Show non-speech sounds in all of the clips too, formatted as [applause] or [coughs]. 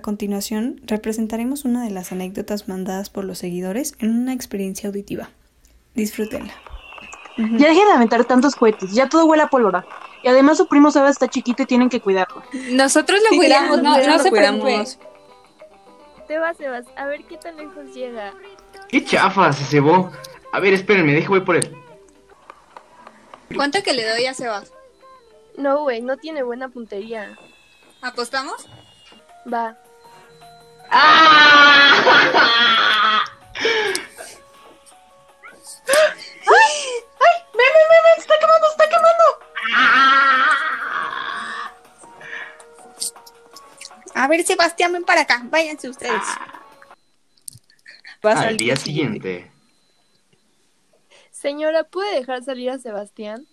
A continuación, representaremos una de las anécdotas mandadas por los seguidores en una experiencia auditiva. Disfrútenla. Ya dejen de aventar tantos cohetes, ya todo huele a pólvora. Y además su primo Sebas está chiquito y tienen que cuidarlo. Nosotros lo cuidamos, no, no se preocupe. Sebas, Sebas, a ver qué tan lejos llega. ¡Qué chafa! Se cebó. A ver, espérenme, deje voy por él. ¿Cuánto que le doy a Sebas? No, güey, no tiene buena puntería. ¿Apostamos? Va. ¡Ven, ven, ven, ven! ¡Está quemando, está quemando! A ver, Sebastián, ven para acá. Váyanse ustedes. Al día siguiente. Señora, ¿puede dejar salir a Sebastián?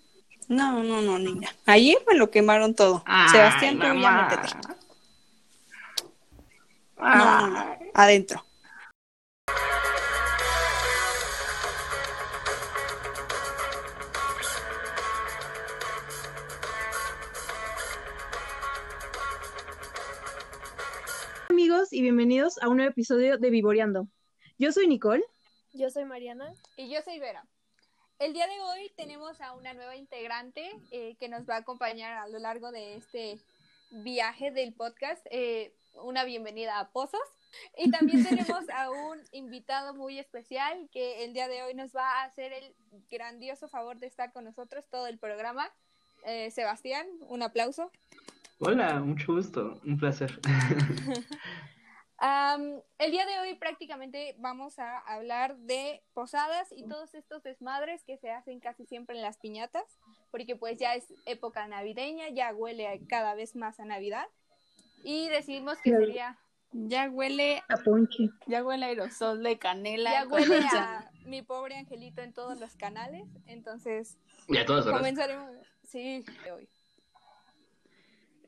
No, no, no, niña. Ayer me lo quemaron todo. Ay, Sebastián, tú ya métete. No, no, no. Adentro. Amigos y bienvenidos a un nuevo episodio de Vivoreando. Yo soy Nicole. Yo soy Mariana. Y yo soy Vera. El día de hoy tenemos a una nueva integrante eh, que nos va a acompañar a lo largo de este viaje del podcast. Eh, una bienvenida a Pozos. Y también tenemos [laughs] a un invitado muy especial que el día de hoy nos va a hacer el grandioso favor de estar con nosotros todo el programa. Eh, Sebastián, un aplauso. Hola, mucho gusto. Un placer. [laughs] Am, el día de hoy prácticamente vamos a hablar de posadas y todos estos desmadres que se hacen casi siempre en las piñatas, porque pues ya es época navideña, ya huele cada vez más a Navidad y decidimos que sería, Ya huele, A ponche. ya huele a aerosol de canela. ya huele a mi pobre angelito en todos los canales, entonces Ya todas horas. comenzaremos, sí, de hoy.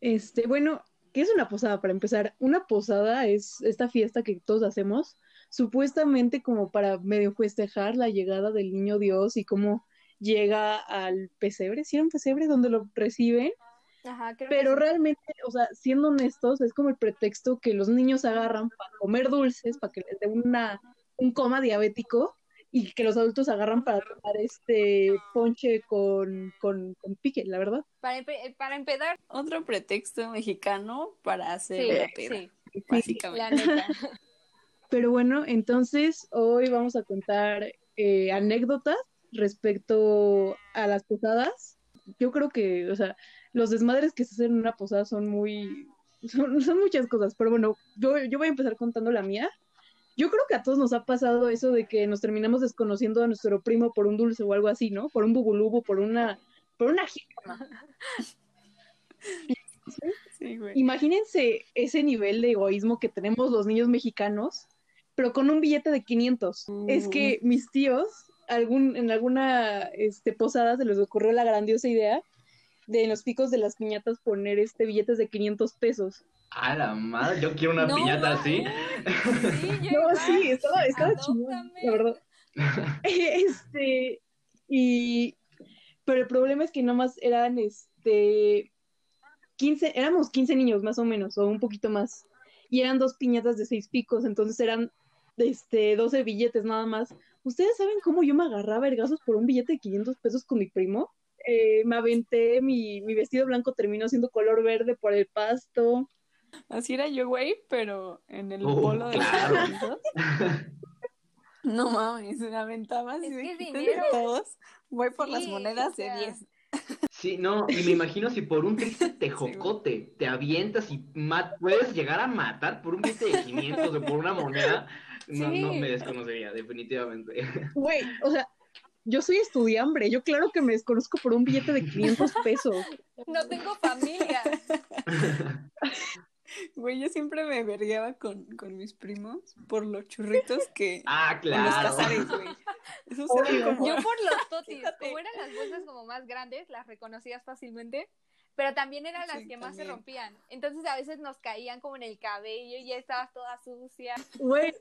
Este, bueno, ¿qué es una posada para empezar? Una posada es esta fiesta que todos hacemos, supuestamente como para medio festejar la llegada del niño Dios y cómo llega al pesebre, ¿sí era un pesebre donde lo reciben? Ajá, creo que Pero sí. realmente, o sea, siendo honestos, es como el pretexto que los niños agarran para comer dulces, para que les dé una, un coma diabético, y que los adultos agarran para tomar este ponche con, con, con pique, la verdad. para, empe- para empezar, Otro pretexto mexicano para hacer sí, la peda, sí, básicamente. la neta. [laughs] Pero bueno, entonces hoy vamos a contar eh, anécdotas respecto a las posadas. Yo creo que, o sea, los desmadres que se hacen en una posada son muy, son, son muchas cosas, pero bueno, yo, yo voy a empezar contando la mía. Yo creo que a todos nos ha pasado eso de que nos terminamos desconociendo a nuestro primo por un dulce o algo así, ¿no? Por un bubulubu, por una, por una jícama. Sí, güey. Imagínense ese nivel de egoísmo que tenemos los niños mexicanos, pero con un billete de 500. Es que mis tíos, algún, en alguna este, posada se les ocurrió la grandiosa idea de en los picos de las piñatas poner este billetes de 500 pesos. A la madre, yo quiero una No, piñata así. Sí, yo No, sí, estaba, estaba chingón, Adóptame. la verdad. [laughs] Este, y, pero el problema es que nomás eran, este, 15, éramos 15 niños más o menos, o un poquito más, y eran dos piñatas de seis picos, entonces eran, este, 12 billetes nada más. ¿Ustedes saben cómo yo me agarraba vergazos por un billete de 500 pesos con mi primo? Eh, me aventé, mi, mi vestido blanco terminó siendo color verde por el pasto. Así era yo, güey, pero en el Oh, polo de claro. los. [laughs] No mames, me aventaba así de dinero. todos. Voy por las Sí, monedas de 10. Sí, no, y me imagino si por un triste [laughs] tejocote te avientas y puedes llegar a matar por un billete de 500 o por una moneda, no, no Sí. me desconocería, definitivamente. Güey, o sea, yo soy estudiambre, yo claro que me desconozco por un billete de 500 pesos. No tengo familia. Güey, yo siempre me vergueaba con, con mis primos por los churritos que... Ah, Con los claro. cazares, güey. Como... Yo por los totis, Fíjate. como eran las bolsas como más grandes, las reconocías fácilmente, pero también eran las Sí, que más se rompían. Entonces a veces nos caían como en el cabello y ya estabas toda sucia. Güey,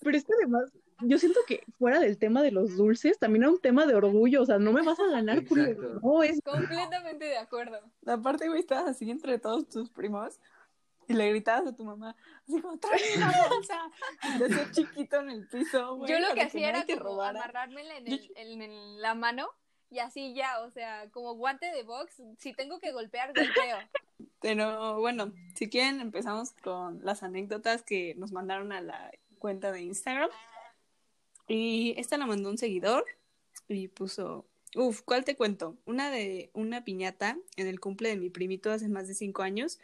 pero es que además, yo siento que fuera del tema de los dulces, también era un tema de orgullo, o sea, no me vas a ganar, por. No, es Completamente de acuerdo. Aparte, güey, estabas así entre todos tus primos Y le gritabas a tu mamá, así como, trae una bolsa. De ser chiquito en el piso, güey. Yo lo que hacía nadie era como amarrármela en, el- en- en la mano y así ya, o sea, como guante de box, si tengo que golpear, golpeo. Pero bueno, si quieren empezamos con las anécdotas que nos mandaron a la cuenta de Instagram. Y esta la mandó un seguidor y puso, uf, ¿cuál te cuento? Una de una piñata en el cumple de mi primito hace más de cinco años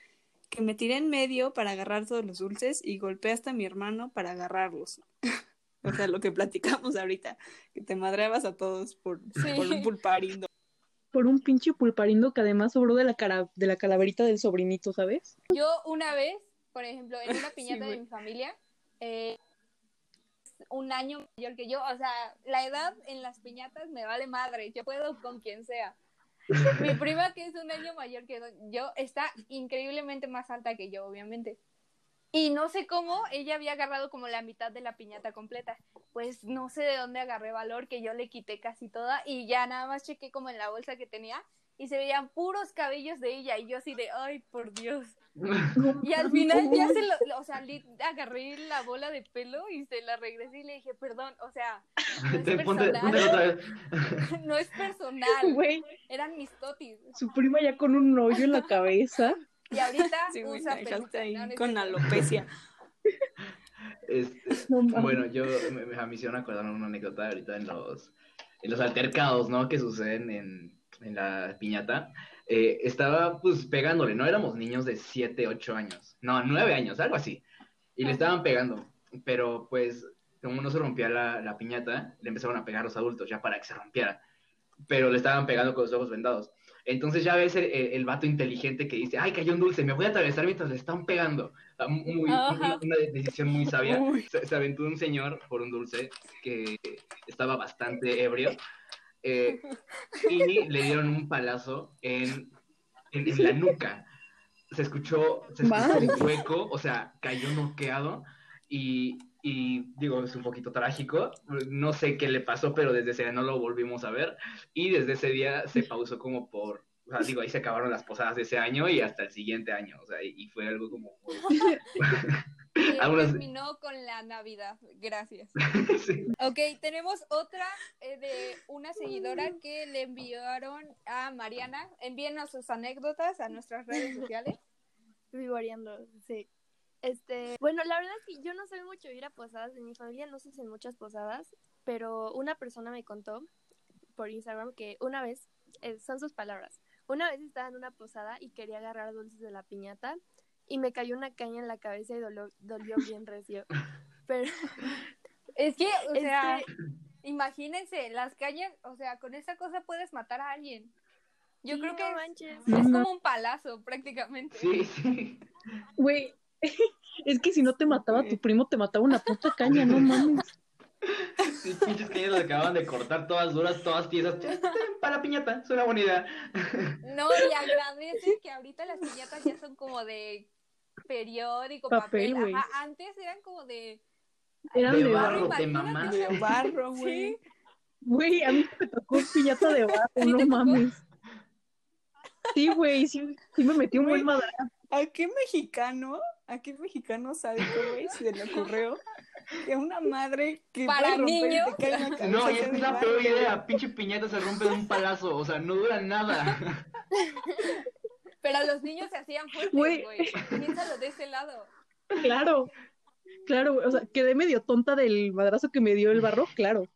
que me tiré en medio para agarrar todos los dulces y golpeé hasta a mi hermano para agarrarlos. [laughs] o sea, lo que platicamos ahorita, que te madreabas a todos por, Sí. por un pulparindo. Por un pinche pulparindo que además sobró de la cara, de la calaverita del sobrinito, ¿sabes? Yo una vez, por ejemplo, en una [laughs] piñata de mi familia, eh, un año mayor que yo, o sea, la edad en las piñatas me vale madre, yo puedo con quien sea. Mi [laughs] prima, que es un año mayor que yo, está increíblemente más alta que yo, obviamente. Y no sé cómo, ella había agarrado como la mitad de la piñata completa. Pues no sé de dónde agarré valor, que yo le quité casi toda y ya nada más chequé como en la bolsa que tenía y se veían puros cabellos de ella y yo así de, ay, por Dios. Y al [laughs] final ya se lo, o sea, agarré la bola de pelo y se la regresé y le dije, perdón, o sea, no es [laughs] Te- ponte- personal, póntelo otra vez. [laughs] no es personal, Güey, eran mis totis. su prima ya con un hoyo en la cabeza. Y ahorita Sí, usa te dejaste peluca, ahí ¿no? No es con alopecia. Este, No bueno, yo me, me, a mí acordaron una anécdota ahorita en los, en los altercados, ¿no? Que suceden en, en la piñata. Eh, estaba pues pegándole, no éramos niños de 7, 8 años, no, 9 años, algo así. Y le estaban pegando, pero pues como no se rompía la, la piñata, le empezaron a pegar los adultos ya para que se rompiera. Pero le estaban pegando con los ojos vendados. Entonces ya ves el, el, el vato inteligente que dice, ay, cayó un dulce, me voy a atravesar mientras le están pegando. Ah, Muy, una, una decisión muy sabia. Se, se aventó un señor por un dulce que estaba bastante ebrio eh, y le dieron un palazo en, en, en la nuca. Se escuchó, se escuchó un hueco, o sea, cayó noqueado y, y digo, es un poquito trágico. No sé qué le pasó, pero desde ese día no lo volvimos a ver y desde ese día se pausó como por... O sea, digo, ahí se acabaron las posadas de ese año y hasta el siguiente año, o sea, y, y fue algo como... [laughs] [laughs] Que Algunas- terminó con la Navidad, gracias. [laughs] Sí. Ok, tenemos otra eh, de una seguidora que le enviaron a Mariana. Envíenos sus anécdotas a nuestras redes sociales. Vivoreando, sí. Este, bueno, la verdad es que yo no soy mucho ir a posadas, en mi familia no se hacen muchas posadas, pero una persona me contó por Instagram que una vez, eh, son sus palabras, una vez estaba en una posada y quería agarrar dulces de la piñata y me cayó una caña en la cabeza y dolió, dolió bien recio. Pero [laughs] Es que, o sea, imagínense, las cañas, o sea, con esa cosa puedes matar a alguien. Yo Sí, creo no que es, manches. es No como un palazo prácticamente. Sí, sí. Güey, [laughs] es que si no te mataba tu primo, te mataba una puta caña, no [laughs] mames. Sí, pinches cañas las acaban de cortar todas duras, todas tiesas. Para la piñata, es una buena idea. No, y agradece que ahorita las piñatas ya son como de periódico, Papel, papel. güey. Ajá, antes eran como de... Eran De de barro, barro. de mamá. De barro, [laughs] güey. Sí. Güey, a mí me tocó piñata de barro, [laughs] ¿Sí no mames. Sí, güey, sí, sí me metí un buen madrazo. ¿A qué mexicano, a qué mexicano sádico, güey, se le ocurrió que una madre que Para niños. No, y es la peor idea. Pinche piñata se rompe de un palazo. O sea, no dura nada. [laughs] Pero los niños se hacían fuertes, Güey. Piénsalo de ese lado. Claro, claro, güey, o sea, quedé medio tonta del madrazo que me dio el barro, claro.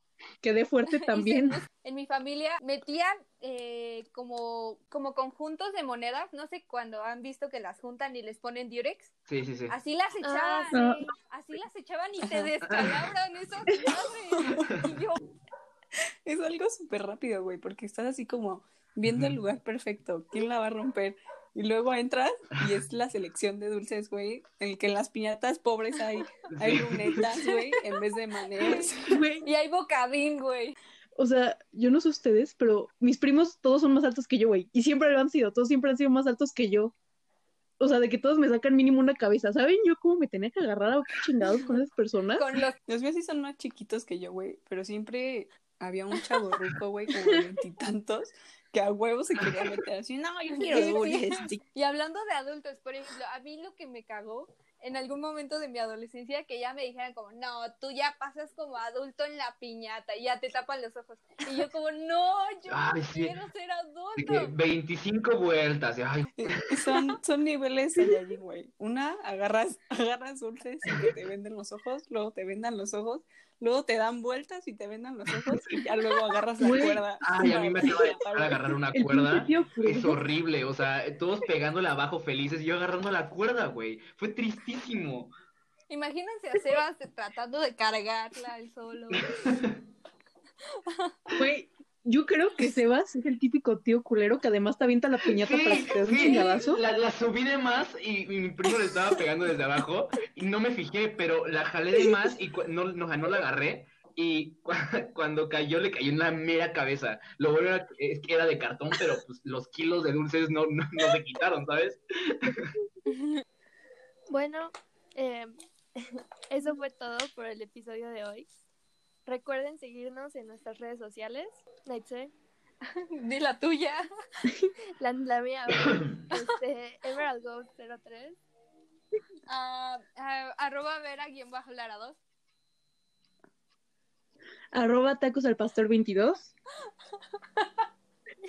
Quedé fuerte [laughs] también. se- En mi familia metían eh, como, como conjuntos de monedas, no sé cuando han visto que las juntan y les ponen diurex, Sí, sí, sí. así las echaban, Ah, sí. así las echaban y se descalabran esas madres. [laughs] Y yo, Es algo súper rápido, güey, porque estás así como viendo el lugar perfecto. ¿Quién la va a romper? Y luego entras y es la selección de dulces, güey, en el que en las piñatas pobres hay, hay lunetas, güey, [laughs] en vez de maneras. Güey, y hay bocadín, güey. o sea, yo no sé ustedes, pero mis primos todos son más altos que yo, güey. Y siempre lo han sido, todos siempre han sido más altos que yo. O sea, de que todos me sacan mínimo una cabeza. ¿Saben yo cómo me tenía que agarrar a qué chingados con esas personas? Con los Los míos sí son más chiquitos que yo, güey, pero siempre había un chavo ruco, güey, como veintitantos, que a huevo se quería meter así, no, yo quiero dulces. [laughs] Y hablando de adultos, por ejemplo, a mí lo que me cagó en algún momento de mi adolescencia que ya me dijeran como, no, tú ya pasas como adulto en la piñata y ya te tapan los ojos. Y yo como, no, yo Ay, no sí. quiero ser De que adulto. 25 vueltas. Ay, Son, son niveles allí, güey. Una, agarras, [laughs] agarras dulces y que te venden los ojos, luego te vendan los ojos, luego te dan vueltas y te vendan los ojos y ya luego agarras la cuerda. ay, a mí me acaba de agarrar una cuerda. Es horrible, o sea, todos pegándole abajo felices y yo agarrando la cuerda, güey. Fue tristísimo. Imagínense a Sebas tratando de cargarla él solo. [laughs] Güey, yo creo que Sebas es el típico tío culero que además te avienta la piñata para que te un sí, chingadazo. la, la subí de más y, y mi primo le estaba pegando desde abajo y no me fijé, pero la jalé de más y no, no, la agarré y cu- [laughs] cuando cayó le cayó en la mera cabeza. Lo bueno era, es que era de cartón, pero pues los kilos de dulces no, no, no se quitaron, ¿sabes? [laughs] Bueno, eh, [laughs] eso fue todo por el episodio de hoy. Recuerden seguirnos en nuestras redes sociales. Nexe, [laughs] Di la tuya. [laughs] la, la mía, [coughs] este, Emerald Ghost 03. Ah, ah, arroba vera guion bajo lara 2. Arroba tacos al pastor 22.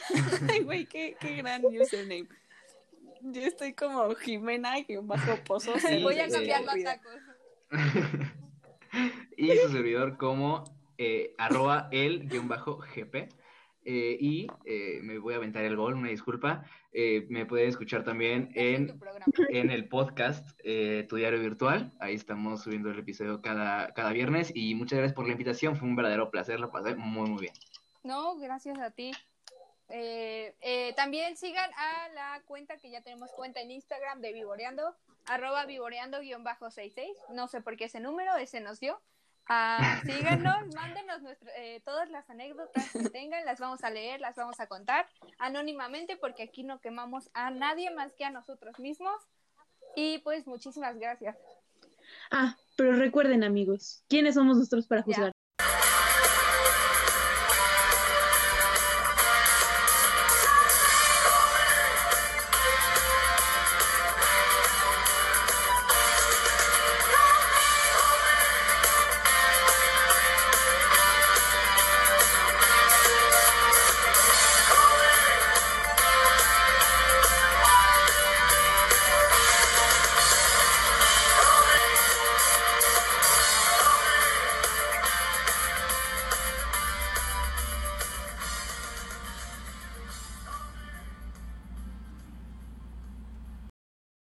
[laughs] Ay, güey, qué, qué gran username. Yo estoy como Jimena y bajo pozos. Sí, Voy a cambiarlo a tacos. Y su servidor como eh, arroba el guion bajo GP. Eh, y eh, me voy a aventar el gol, una disculpa. Eh, me pueden escuchar también En en, el podcast Tu Diario Virtual. Ahí estamos subiendo el episodio cada, cada viernes. Y muchas gracias por la invitación. Fue un verdadero placer. La pasé muy, muy bien. No, gracias a ti. Eh, eh, también sigan a la cuenta que ya tenemos cuenta en Instagram de Vivoreando, arroba vivoreando-66. No sé por qué ese número, ese nos dio. Ah, [laughs] síganos, mándenos nuestra- eh, todas las anécdotas que tengan, las vamos a leer, las vamos a contar anónimamente porque aquí no quemamos a nadie más que a nosotros mismos. Y pues muchísimas gracias. Ah, pero recuerden amigos, ¿quiénes somos nosotros para Ya. juzgar?